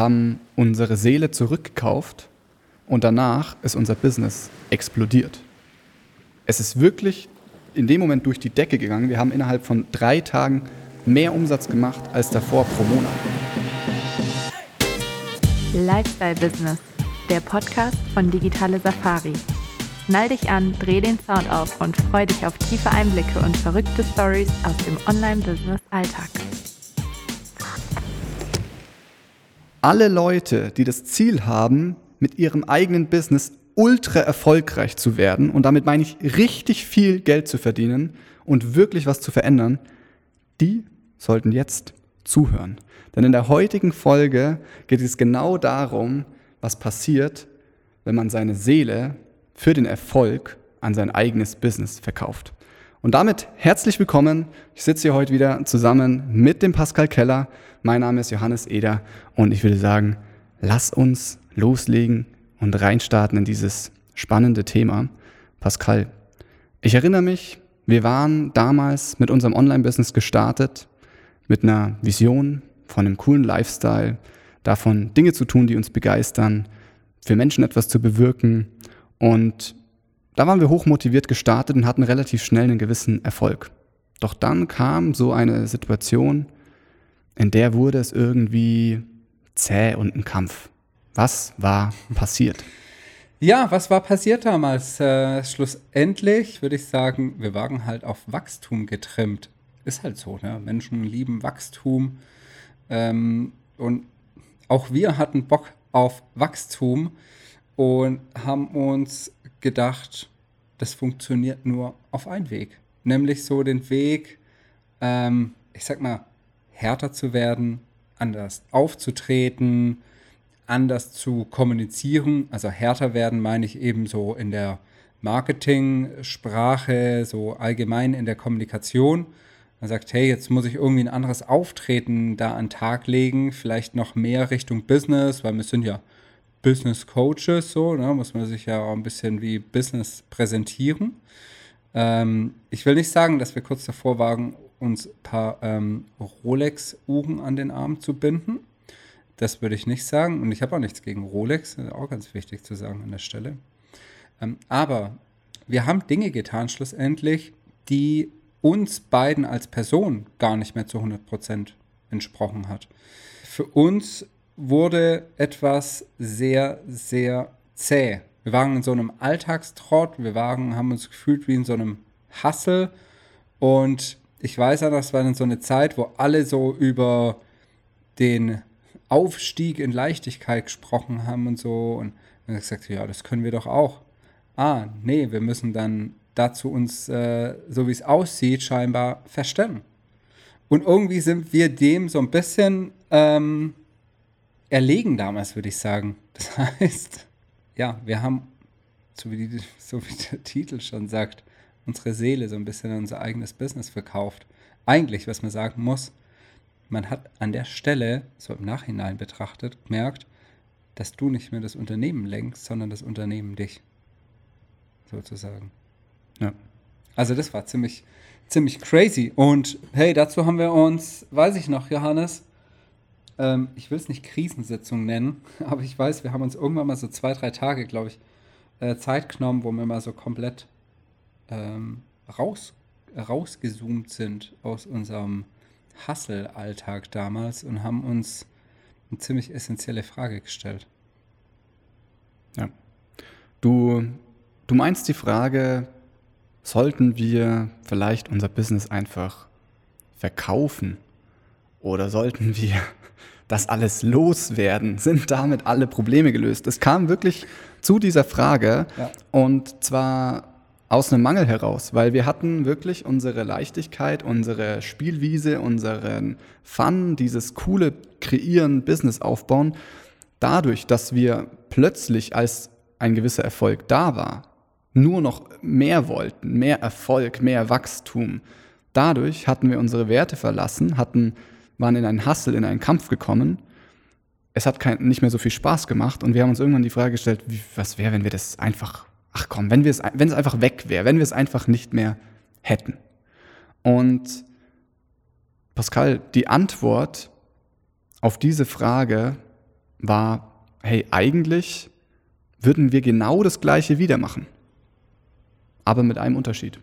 haben unsere Seele zurückgekauft und danach ist unser Business explodiert. Es ist wirklich in dem Moment durch die Decke gegangen. Wir haben innerhalb von drei Tagen mehr Umsatz gemacht als davor pro Monat. Lifestyle Business, der Podcast von Digitale Safari. Schnall dich an, dreh den Sound auf und freu dich auf tiefe Einblicke und verrückte Stories aus dem Online-Business-Alltag. Alle Leute, die das Ziel haben, mit ihrem eigenen Business ultra erfolgreich zu werden, und damit meine ich richtig viel Geld zu verdienen und wirklich was zu verändern, die sollten jetzt zuhören. Denn in der heutigen Folge geht es genau darum, was passiert, wenn man seine Seele für den Erfolg an sein eigenes Business verkauft. Und damit herzlich willkommen. Ich sitze hier heute wieder zusammen mit dem Pascal Keller. Mein Name ist Johannes Eder und ich würde sagen, lass uns loslegen und reinstarten in dieses spannende Thema. Pascal, ich erinnere mich, wir waren damals mit unserem Online-Business gestartet, mit einer Vision von einem coolen Lifestyle, davon Dinge zu tun, die uns begeistern, für Menschen etwas zu bewirken. Und da waren wir hochmotiviert gestartet und hatten relativ schnell einen gewissen Erfolg. Doch dann kam so eine Situation, in der wurde es irgendwie zäh und ein Kampf. Was war passiert? Ja, was war passiert damals? Äh, schlussendlich würde ich sagen, wir waren halt auf Wachstum getrimmt. Ist halt so, ne? Menschen lieben Wachstum. Ähm, und auch wir hatten Bock auf Wachstum und haben uns gedacht, das funktioniert nur auf einen Weg. Nämlich so den Weg, ähm, ich sag mal, härter zu werden, anders aufzutreten, anders zu kommunizieren. Also härter werden meine ich eben so in der Marketing-Sprache, so allgemein in der Kommunikation. Man sagt, hey, jetzt muss ich irgendwie ein anderes Auftreten da an den Tag legen, vielleicht noch mehr Richtung Business, weil wir sind ja Business Coaches, so, ne, muss man sich ja auch ein bisschen wie Business präsentieren. Ähm, ich will nicht sagen, dass wir kurz davor waren, uns ein paar ähm, Rolex-Uhren an den Arm zu binden. Das würde ich nicht sagen. Und ich habe auch nichts gegen Rolex, auch ganz wichtig zu sagen an der Stelle. Ähm, aber wir haben Dinge getan, schlussendlich, die uns beiden als Person gar nicht mehr zu 100% entsprochen hat. Für uns wurde etwas sehr, sehr zäh. Wir waren in so einem Alltagstrott, wir waren, haben uns gefühlt wie in so einem Hassel und ich weiß ja, das war dann so eine Zeit, wo alle so über den Aufstieg in Leichtigkeit gesprochen haben und so und dann gesagt, ja, das können wir doch auch. Ah, nee, wir müssen dann dazu uns, äh, so wie es aussieht, scheinbar verstellen. Und irgendwie sind wir dem so ein bisschen ähm, erlegen damals, würde ich sagen. Das heißt, ja, wir haben, so wie, die, so wie der Titel schon sagt, unsere Seele so ein bisschen in unser eigenes Business verkauft. Eigentlich, was man sagen muss, man hat an der Stelle, so im Nachhinein betrachtet, gemerkt, dass du nicht mehr das Unternehmen lenkst, sondern das Unternehmen dich. Sozusagen. Ja. Also das war ziemlich, ziemlich crazy. Und hey, dazu haben wir uns, weiß ich noch, Johannes, ähm, ich will es nicht Krisensitzung nennen, aber ich weiß, wir haben uns irgendwann mal so zwei, drei Tage, glaube ich, äh, Zeit genommen, wo wir mal so komplett ähm, raus, rausgezoomt sind aus unserem Hustle-Alltag damals und haben uns eine ziemlich essentielle Frage gestellt. Ja. Du, du meinst die Frage, sollten wir vielleicht unser Business einfach verkaufen? Oder sollten wir das alles loswerden? Sind damit alle Probleme gelöst? Es kam wirklich zu dieser Frage ja. und zwar aus einem Mangel heraus, weil wir hatten wirklich unsere Leichtigkeit, unsere Spielwiese, unseren Fun, dieses coole Kreieren, Business aufbauen, dadurch, dass wir plötzlich als ein gewisser Erfolg da war, nur noch mehr wollten, mehr Erfolg, mehr Wachstum. Dadurch hatten wir unsere Werte verlassen, hatten, waren in einen Hassel, in einen Kampf gekommen. Es hat kein, nicht mehr so viel Spaß gemacht und wir haben uns irgendwann die Frage gestellt, wie, was wäre, wenn wir das einfach, ach komm, wenn wir es, wenn es einfach weg wäre, wenn wir es einfach nicht mehr hätten. Und Pascal, die Antwort auf diese Frage war, hey, eigentlich würden wir genau das gleiche wieder machen. Aber mit einem Unterschied.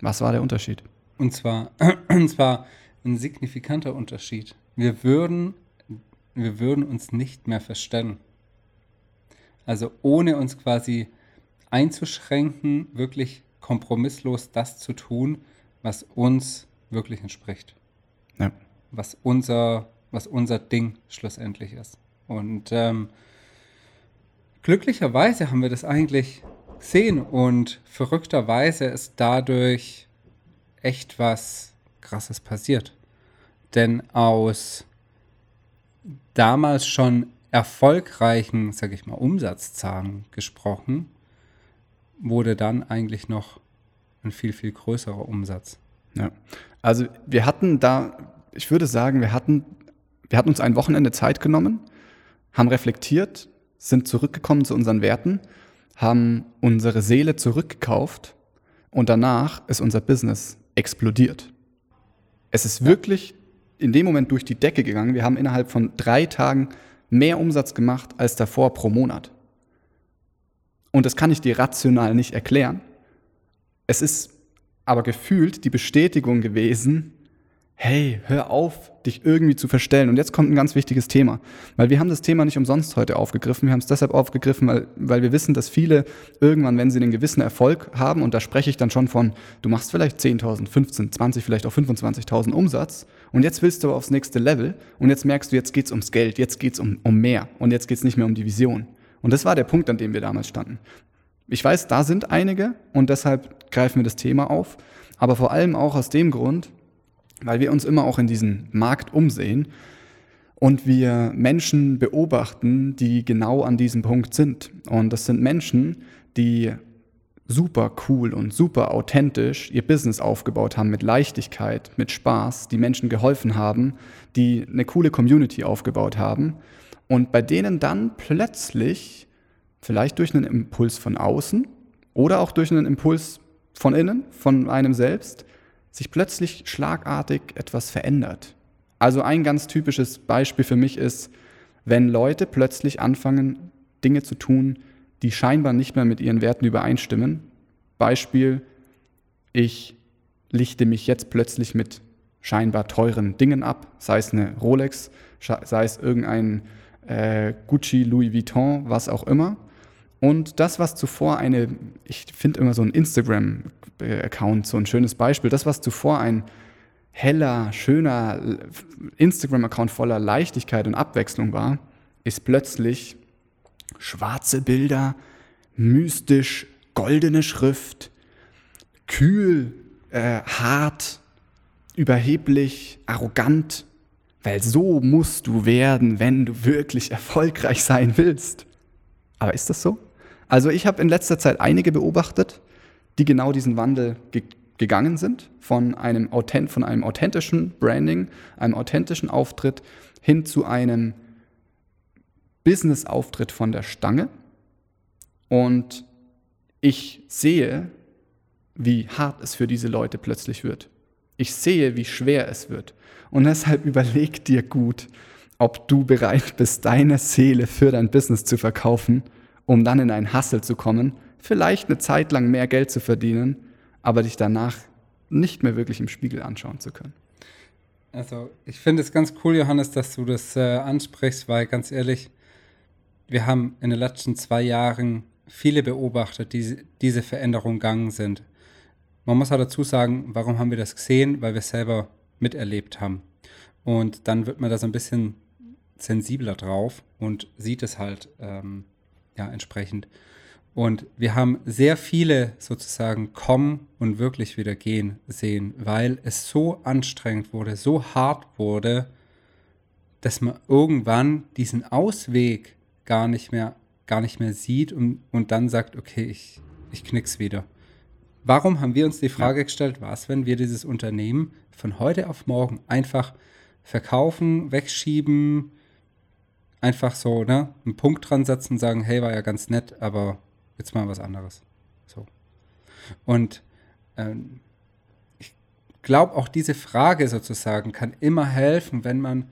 Was war der Unterschied? Und zwar, und zwar ein signifikanter Unterschied. Wir würden, wir würden uns nicht mehr verstellen. Also ohne uns quasi einzuschränken, wirklich kompromisslos das zu tun, was uns wirklich entspricht. Ja. Was unser, was unser Ding schlussendlich ist. Und ähm, glücklicherweise haben wir das eigentlich gesehen und verrückterweise ist dadurch echt was Krasses passiert. Denn aus damals schon erfolgreichen, sag ich mal, Umsatzzahlen gesprochen, wurde dann eigentlich noch ein viel, viel größerer Umsatz. Ja. Also wir hatten da, ich würde sagen, wir hatten, wir hatten uns ein Wochenende Zeit genommen, haben reflektiert, sind zurückgekommen zu unseren Werten, haben unsere Seele zurückgekauft und danach ist unser Business explodiert. Es ist wirklich in dem Moment durch die Decke gegangen. Wir haben innerhalb von drei Tagen mehr Umsatz gemacht als davor pro Monat. Und das kann ich dir rational nicht erklären. Es ist aber gefühlt die Bestätigung gewesen, hey, hör auf, dich irgendwie zu verstellen. Und jetzt kommt ein ganz wichtiges Thema, weil wir haben das Thema nicht umsonst heute aufgegriffen. Wir haben es deshalb aufgegriffen, weil, weil wir wissen, dass viele irgendwann, wenn sie einen gewissen Erfolg haben, und da spreche ich dann schon von, du machst vielleicht 10.000, 15, 20, vielleicht auch 25.000 Umsatz und jetzt willst du aber aufs nächste Level und jetzt merkst du, jetzt geht's ums Geld, jetzt geht's um, um mehr und jetzt geht's nicht mehr um die Vision. Und das war der Punkt, an dem wir damals standen. Ich weiß, da sind einige und deshalb greifen wir das Thema auf, aber vor allem auch aus dem Grund, weil wir uns immer auch in diesen Markt umsehen und wir Menschen beobachten, die genau an diesem Punkt sind. Und das sind Menschen, die super cool und super authentisch ihr Business aufgebaut haben mit Leichtigkeit, mit Spaß, die Menschen geholfen haben, die eine coole Community aufgebaut haben und bei denen dann plötzlich, vielleicht durch einen Impuls von außen oder auch durch einen Impuls von innen, von einem selbst, sich plötzlich schlagartig etwas verändert. Also ein ganz typisches Beispiel für mich ist, wenn Leute plötzlich anfangen, Dinge zu tun, die scheinbar nicht mehr mit ihren Werten übereinstimmen. Beispiel, ich lichte mich jetzt plötzlich mit scheinbar teuren Dingen ab, sei es eine Rolex, sei es irgendein äh, Gucci, Louis Vuitton, was auch immer. Und das, was zuvor eine, ich finde immer so ein Instagram-Account, so ein schönes Beispiel, das, was zuvor ein heller, schöner Instagram-Account voller Leichtigkeit und Abwechslung war, ist plötzlich schwarze Bilder, mystisch, goldene Schrift, kühl, äh, hart, überheblich, arrogant, weil so musst du werden, wenn du wirklich erfolgreich sein willst. Aber ist das so? Also ich habe in letzter Zeit einige beobachtet, die genau diesen Wandel ge gegangen sind, von einem, authent von einem authentischen Branding, einem authentischen Auftritt hin zu einem Business-Auftritt von der Stange. Und ich sehe, wie hart es für diese Leute plötzlich wird. Ich sehe, wie schwer es wird. Und deshalb überleg dir gut, ob du bereit bist, deine Seele für dein Business zu verkaufen um dann in einen Hassel zu kommen, vielleicht eine Zeit lang mehr Geld zu verdienen, aber dich danach nicht mehr wirklich im Spiegel anschauen zu können. Also ich finde es ganz cool, Johannes, dass du das äh, ansprichst, weil ganz ehrlich, wir haben in den letzten zwei Jahren viele beobachtet, die diese Veränderung gegangen sind. Man muss auch dazu sagen, warum haben wir das gesehen? Weil wir es selber miterlebt haben. Und dann wird man da so ein bisschen sensibler drauf und sieht es halt ähm, ja, entsprechend. Und wir haben sehr viele sozusagen kommen und wirklich wieder gehen sehen, weil es so anstrengend wurde, so hart wurde, dass man irgendwann diesen Ausweg gar nicht mehr, gar nicht mehr sieht und, und dann sagt, okay, ich, ich knick's wieder. Warum haben wir uns die Frage gestellt, was, wenn wir dieses Unternehmen von heute auf morgen einfach verkaufen, wegschieben, einfach so, ne, einen Punkt dran setzen und sagen, hey, war ja ganz nett, aber jetzt mal was anderes. So. Und ähm, ich glaube, auch diese Frage sozusagen kann immer helfen, wenn man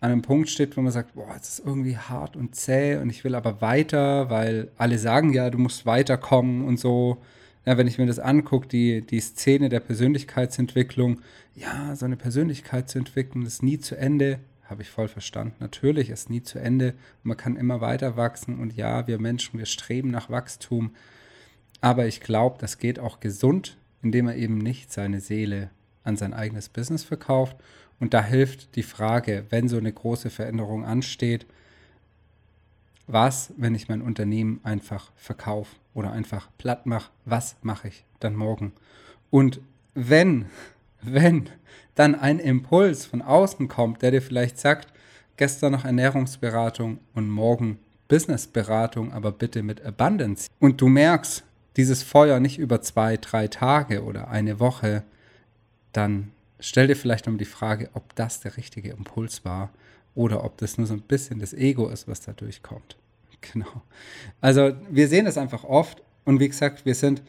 an einem Punkt steht, wo man sagt, boah, es ist irgendwie hart und zäh und ich will aber weiter, weil alle sagen ja, du musst weiterkommen und so. Ja, wenn ich mir das angucke, die, die Szene der Persönlichkeitsentwicklung, ja, so eine Persönlichkeit zu entwickeln, ist nie zu Ende, habe ich voll verstanden. Natürlich ist nie zu Ende. Man kann immer weiter wachsen und ja, wir Menschen, wir streben nach Wachstum. Aber ich glaube, das geht auch gesund, indem er eben nicht seine Seele an sein eigenes Business verkauft. Und da hilft die Frage, wenn so eine große Veränderung ansteht, was, wenn ich mein Unternehmen einfach verkaufe oder einfach platt mache, was mache ich dann morgen? Und wenn, wenn dann ein Impuls von außen kommt, der dir vielleicht sagt, gestern noch Ernährungsberatung und morgen Businessberatung, aber bitte mit Abundance. Und du merkst, dieses Feuer nicht über zwei, drei Tage oder eine Woche, dann stell dir vielleicht noch die Frage, ob das der richtige Impuls war oder ob das nur so ein bisschen das Ego ist, was da durchkommt. Genau. Also wir sehen es einfach oft und wie gesagt, wir sind,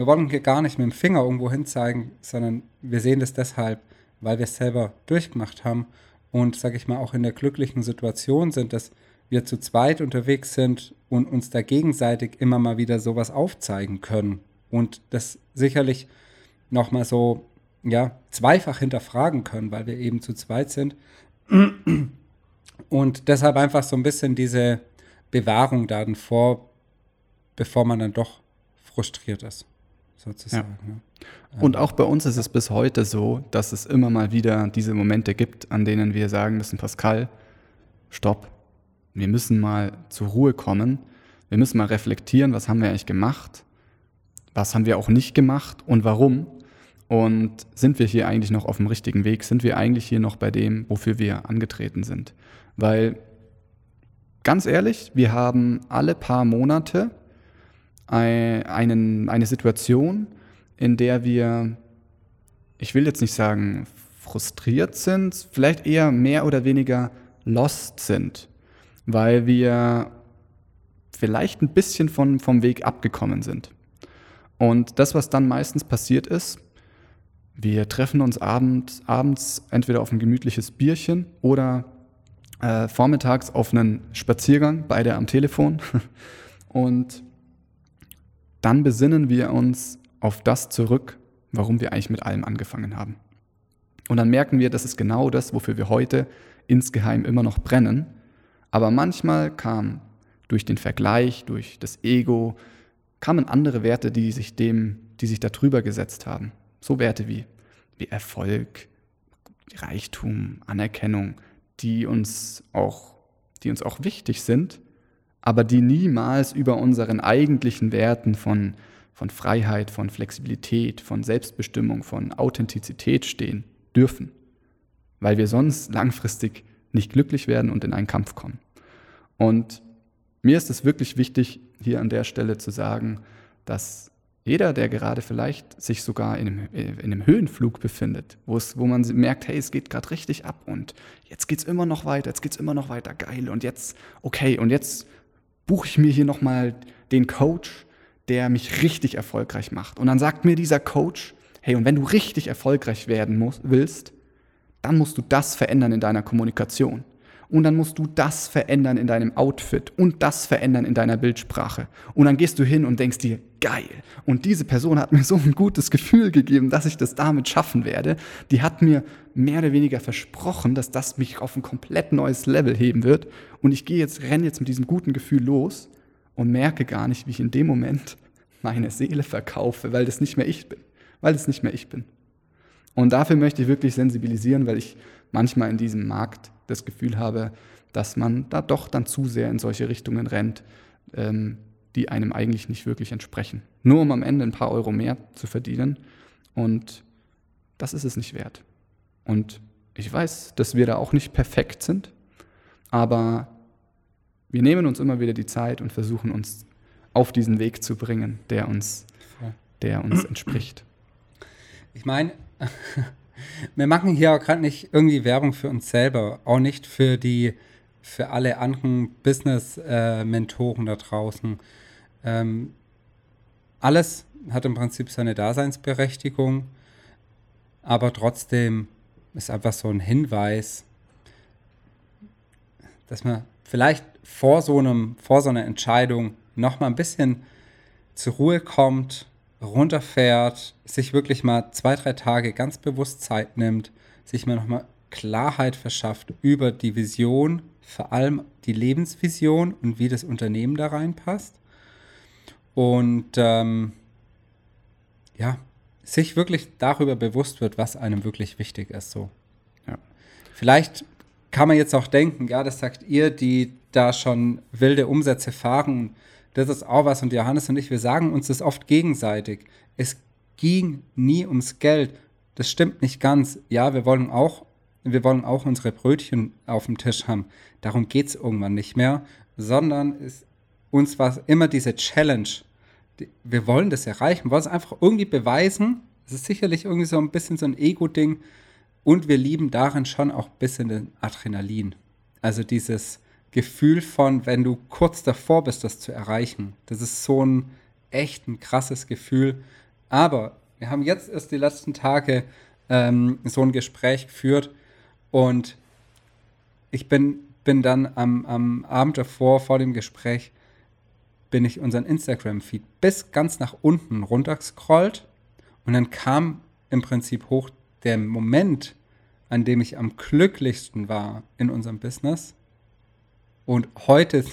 wir wollen hier gar nicht mit dem Finger irgendwo hin zeigen, sondern wir sehen das deshalb, weil wir es selber durchgemacht haben und, sage ich mal, auch in der glücklichen Situation sind, dass wir zu zweit unterwegs sind und uns da gegenseitig immer mal wieder sowas aufzeigen können und das sicherlich nochmal so, ja, zweifach hinterfragen können, weil wir eben zu zweit sind. Und deshalb einfach so ein bisschen diese Bewahrung da vor, bevor man dann doch frustriert ist, sozusagen. Ja. Und auch bei uns ist es bis heute so, dass es immer mal wieder diese Momente gibt, an denen wir sagen müssen, Pascal, stopp, wir müssen mal zur Ruhe kommen, wir müssen mal reflektieren, was haben wir eigentlich gemacht, was haben wir auch nicht gemacht und warum. Und sind wir hier eigentlich noch auf dem richtigen Weg? Sind wir eigentlich hier noch bei dem, wofür wir angetreten sind? Weil, ganz ehrlich, wir haben alle paar Monate einen, eine Situation, in der wir, ich will jetzt nicht sagen frustriert sind, vielleicht eher mehr oder weniger lost sind, weil wir vielleicht ein bisschen von, vom Weg abgekommen sind. Und das, was dann meistens passiert ist, wir treffen uns abend, abends entweder auf ein gemütliches Bierchen oder äh, vormittags auf einen Spaziergang, beide am Telefon. Und dann besinnen wir uns auf das zurück, warum wir eigentlich mit allem angefangen haben. Und dann merken wir, das ist genau das, wofür wir heute insgeheim immer noch brennen. Aber manchmal kam durch den Vergleich, durch das Ego, kamen andere Werte, die sich dem, die sich darüber gesetzt haben. So Werte wie, wie Erfolg, Reichtum, Anerkennung, die uns auch, die uns auch wichtig sind, aber die niemals über unseren eigentlichen Werten von von Freiheit, von Flexibilität, von Selbstbestimmung, von Authentizität stehen dürfen, weil wir sonst langfristig nicht glücklich werden und in einen Kampf kommen. Und mir ist es wirklich wichtig, hier an der Stelle zu sagen, dass jeder, der gerade vielleicht sich sogar in einem, in einem Höhenflug befindet, wo, es, wo man merkt, hey, es geht gerade richtig ab und jetzt geht es immer noch weiter, jetzt geht es immer noch weiter, geil und jetzt, okay, und jetzt buche ich mir hier nochmal den Coach, der mich richtig erfolgreich macht. Und dann sagt mir dieser Coach, hey, und wenn du richtig erfolgreich werden musst, willst, dann musst du das verändern in deiner Kommunikation. Und dann musst du das verändern in deinem Outfit und das verändern in deiner Bildsprache. Und dann gehst du hin und denkst dir, geil. Und diese Person hat mir so ein gutes Gefühl gegeben, dass ich das damit schaffen werde. Die hat mir mehr oder weniger versprochen, dass das mich auf ein komplett neues Level heben wird. Und ich gehe jetzt, renne jetzt mit diesem guten Gefühl los und merke gar nicht, wie ich in dem Moment meine Seele verkaufe, weil das nicht mehr ich bin, weil das nicht mehr ich bin. Und dafür möchte ich wirklich sensibilisieren, weil ich manchmal in diesem Markt das Gefühl habe, dass man da doch dann zu sehr in solche Richtungen rennt, ähm, die einem eigentlich nicht wirklich entsprechen. Nur um am Ende ein paar Euro mehr zu verdienen. Und das ist es nicht wert. Und ich weiß, dass wir da auch nicht perfekt sind, aber wir nehmen uns immer wieder die Zeit und versuchen uns auf diesen Weg zu bringen, der uns, der uns entspricht. Ich meine, wir machen hier auch gerade nicht irgendwie Werbung für uns selber, auch nicht für die, für alle anderen Business-Mentoren da draußen. Ähm, alles hat im Prinzip seine dass man vielleicht vor so, einem, vor so einer Entscheidung nochmal ein bisschen zur Ruhe kommt, runterfährt, sich wirklich mal zwei, drei Tage ganz bewusst Zeit nimmt, sich mal nochmal Klarheit verschafft über die Vision, vor allem die Lebensvision und wie das Unternehmen da reinpasst. Und ähm, ja, sich wirklich darüber bewusst wird, was einem wirklich wichtig ist. So. Ja. Vielleicht kann man jetzt auch denken, ja, das sagt ihr, die da schon wilde Umsätze fahren. Das ist auch was. Und Johannes und ich, wir sagen uns das oft gegenseitig. Es ging nie ums Geld. Das stimmt nicht ganz. Ja, wir wollen auch, wir wollen auch unsere Brötchen auf dem Tisch haben. Darum geht es irgendwann nicht mehr, sondern es, uns war immer diese Challenge. Wir wollen das erreichen, wir wollen es einfach irgendwie beweisen. Es ist sicherlich irgendwie so ein bisschen so ein Ego-Ding. Und wir lieben darin schon auch ein bisschen den Adrenalin. Also dieses Gefühl von, wenn du kurz davor bist, das zu erreichen. Das ist so ein echt ein krasses Gefühl. Aber wir haben jetzt erst die letzten Tage ähm, so ein Gespräch geführt und ich bin, bin dann am, am Abend davor, vor dem Gespräch, bin ich unseren Instagram-Feed bis ganz nach unten runtergescrollt und dann kam im Prinzip hoch der Moment, an dem ich am glücklichsten war in unserem Business und heute,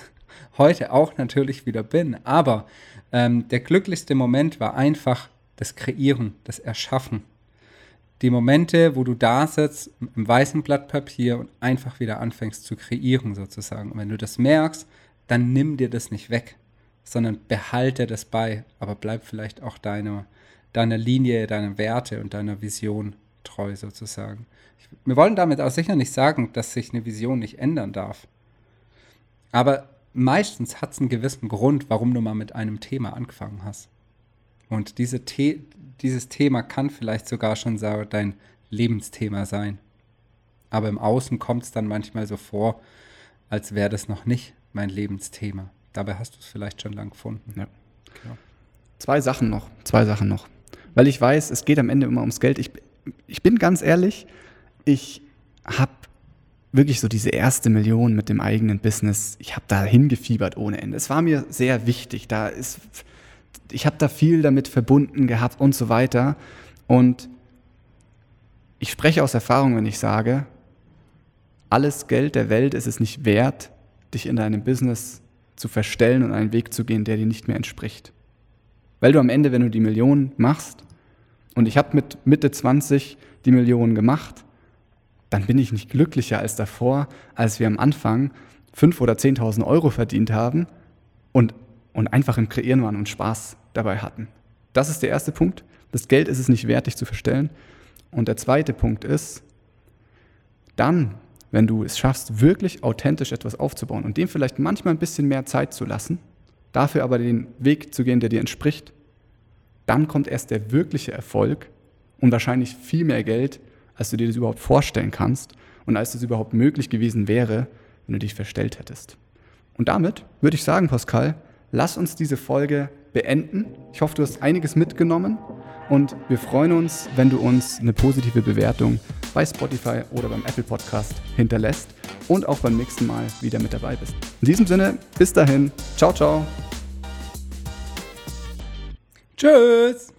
heute auch natürlich wieder bin. Aber ähm, der glücklichste Moment war einfach das Kreieren, das Erschaffen. Die Momente, wo du da sitzt im weißen Blatt Papier und einfach wieder anfängst zu kreieren sozusagen. Und wenn du das merkst, dann nimm dir das nicht weg, sondern behalte das bei, aber bleib vielleicht auch deiner, deiner Linie, deiner Werte und deiner Vision treu sozusagen. Wir wollen damit auch sicher nicht sagen, dass sich eine Vision nicht ändern darf. Aber meistens hat es einen gewissen Grund, warum du mal mit einem Thema angefangen hast. Und diese The dieses Thema kann vielleicht sogar schon dein Lebensthema sein. Aber im Außen kommt es dann manchmal so vor, als wäre das noch nicht mein Lebensthema. Dabei hast du es vielleicht schon lang gefunden. Ja. Genau. Zwei Sachen noch, zwei Sachen noch. Weil ich weiß, es geht am Ende immer ums Geld. Ich, ich bin ganz ehrlich, ich habe wirklich so diese erste Million mit dem eigenen Business, ich habe da hingefiebert ohne Ende. Es war mir sehr wichtig. Da ist, ich habe da viel damit verbunden gehabt und so weiter. Und ich spreche aus Erfahrung, wenn ich sage, alles Geld der Welt ist es nicht wert, dich in deinem Business zu verstellen und einen Weg zu gehen, der dir nicht mehr entspricht. Weil du am Ende, wenn du die Millionen machst, und ich habe mit Mitte 20 die Millionen gemacht, dann bin ich nicht glücklicher als davor, als wir am Anfang 5.000 oder 10.000 Euro verdient haben und, und einfach im Kreieren waren und Spaß dabei hatten. Das ist der erste Punkt. Das Geld ist es nicht wert, dich zu verstellen. Und der zweite Punkt ist, dann, wenn du es schaffst, wirklich authentisch etwas aufzubauen und dem vielleicht manchmal ein bisschen mehr Zeit zu lassen, dafür aber den Weg zu gehen, der dir entspricht, dann kommt erst der wirkliche Erfolg und wahrscheinlich viel mehr Geld, als du dir das überhaupt vorstellen kannst und als das überhaupt möglich gewesen wäre, wenn du dich verstellt hättest. Und damit würde ich sagen, Pascal, lass uns diese Folge beenden. Ich hoffe, du hast einiges mitgenommen und wir freuen uns, wenn du uns eine positive Bewertung bei Spotify oder beim Apple Podcast hinterlässt und auch beim nächsten Mal wieder mit dabei bist. In diesem Sinne, bis dahin, ciao, ciao. Tschüss.